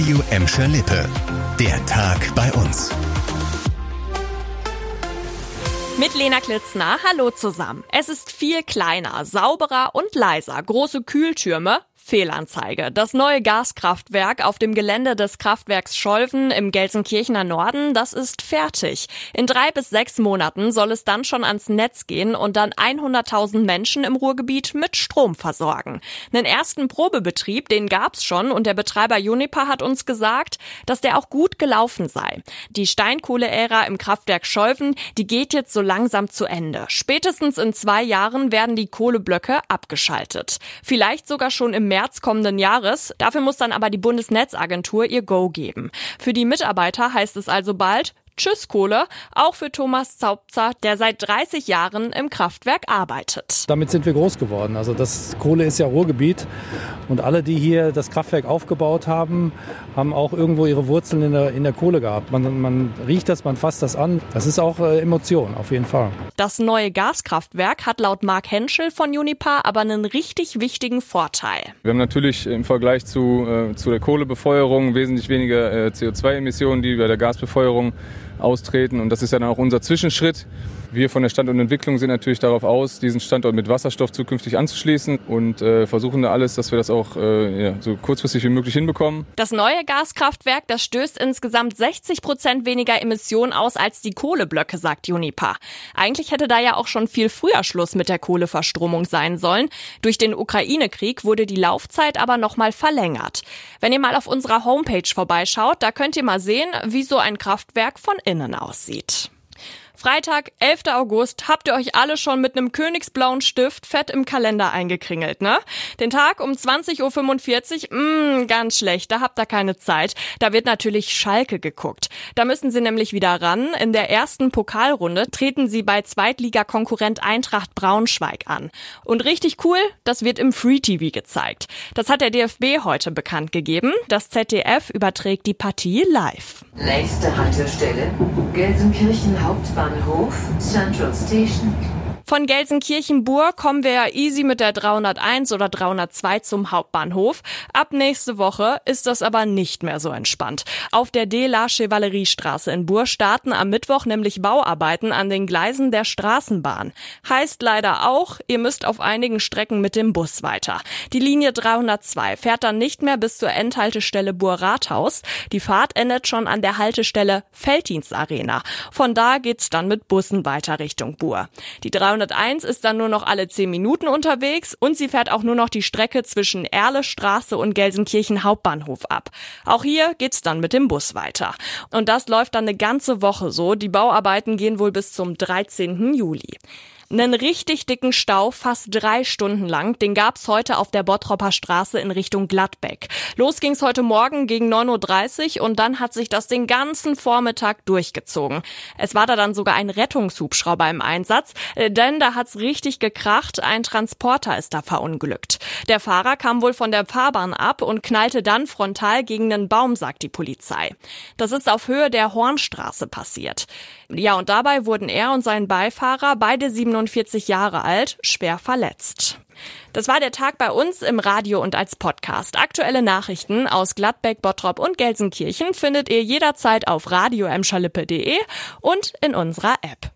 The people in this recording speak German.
Radio Emscher Lippe. Der Tag bei uns. Mit Lena Klitzner, hallo zusammen. Es ist viel kleiner, sauberer und leiser. Große Kühltürme, Fehlanzeige. Das neue Gaskraftwerk auf dem Gelände des Kraftwerks Scholven im Gelsenkirchener Norden, das ist fertig. In drei bis sechs Monaten soll es dann schon ans Netz gehen und dann 100.000 Menschen im Ruhrgebiet mit Strom versorgen. Einen ersten Probebetrieb, den gab's schon und der Betreiber Juniper hat uns gesagt, dass der auch gut gelaufen sei. Die Steinkohle-Ära im Kraftwerk Scholven, die geht jetzt so langsam zu Ende. Spätestens in zwei Jahren werden die Kohleblöcke abgeschaltet. Vielleicht sogar schon im März kommenden Jahres. Dafür muss dann aber die Bundesnetzagentur ihr Go geben. Für die Mitarbeiter heißt es also bald, Tschüss Kohle, auch für Thomas Zaubzer, der seit 30 Jahren im Kraftwerk arbeitet. Damit sind wir groß geworden. Also das Kohle ist ja Ruhrgebiet und alle, die hier das Kraftwerk aufgebaut haben, haben auch irgendwo ihre Wurzeln in der, in der Kohle gehabt. Man, man riecht das, man fasst das an. Das ist auch äh, Emotion, auf jeden Fall. Das neue Gaskraftwerk hat laut Mark Henschel von Unipa aber einen richtig wichtigen Vorteil. Wir haben natürlich im Vergleich zu, äh, zu der Kohlebefeuerung wesentlich weniger äh, CO2-Emissionen, die bei der Gasbefeuerung austreten. Und das ist ja dann auch unser Zwischenschritt. Wir von der Standortentwicklung sind natürlich darauf aus, diesen Standort mit Wasserstoff zukünftig anzuschließen und äh, versuchen da alles, dass wir das auch äh, ja, so kurzfristig wie möglich hinbekommen. Das neue Gaskraftwerk, das stößt insgesamt 60 Prozent weniger Emissionen aus als die Kohleblöcke, sagt Unipa. Eigentlich hätte da ja auch schon viel früher Schluss mit der Kohleverstromung sein sollen. Durch den Ukraine-Krieg wurde die Laufzeit aber nochmal verlängert. Wenn ihr mal auf unserer Homepage vorbeischaut, da könnt ihr mal sehen, wie so ein Kraftwerk von innen aussieht. Freitag, 11. August, habt ihr euch alle schon mit einem königsblauen Stift fett im Kalender eingekringelt, ne? Den Tag um 20.45 Uhr, mh, ganz schlecht, da habt ihr keine Zeit. Da wird natürlich Schalke geguckt. Da müssen sie nämlich wieder ran. In der ersten Pokalrunde treten sie bei Zweitligakonkurrent Eintracht Braunschweig an. Und richtig cool, das wird im Free TV gezeigt. Das hat der DFB heute bekannt gegeben. Das ZDF überträgt die Partie live. Nächste Haltestelle, Gelsenkirchen Hauptbahnhof, Central Station. Von Gelsenkirchen-Bur kommen wir ja easy mit der 301 oder 302 zum Hauptbahnhof. Ab nächste Woche ist das aber nicht mehr so entspannt. Auf der De la Chevalerie-Straße in Bur starten am Mittwoch nämlich Bauarbeiten an den Gleisen der Straßenbahn. Heißt leider auch, ihr müsst auf einigen Strecken mit dem Bus weiter. Die Linie 302 fährt dann nicht mehr bis zur Endhaltestelle Bur-Rathaus. Die Fahrt endet schon an der Haltestelle Felddienstarena. Von da geht's dann mit Bussen weiter Richtung Bur. Die 301 ist dann nur noch alle 10 Minuten unterwegs und sie fährt auch nur noch die Strecke zwischen Erlestraße und Gelsenkirchen Hauptbahnhof ab. Auch hier geht's dann mit dem Bus weiter. Und das läuft dann eine ganze Woche so. Die Bauarbeiten gehen wohl bis zum 13. Juli. Einen richtig dicken Stau, fast drei Stunden lang, den gab's heute auf der Bottropper Straße in Richtung Gladbeck. Los ging's heute Morgen gegen 9.30 Uhr und dann hat sich das den ganzen Vormittag durchgezogen. Es war da dann sogar ein Rettungshubschrauber im Einsatz, äh, denn da hat's richtig gekracht, ein Transporter ist da verunglückt. Der Fahrer kam wohl von der Fahrbahn ab und knallte dann frontal gegen einen Baum, sagt die Polizei. Das ist auf Höhe der Hornstraße passiert. Ja, und dabei wurden er und sein Beifahrer, beide 47 Jahre alt, schwer verletzt. Das war der Tag bei uns im Radio und als Podcast. Aktuelle Nachrichten aus Gladbeck, Bottrop und Gelsenkirchen findet ihr jederzeit auf radio und in unserer App.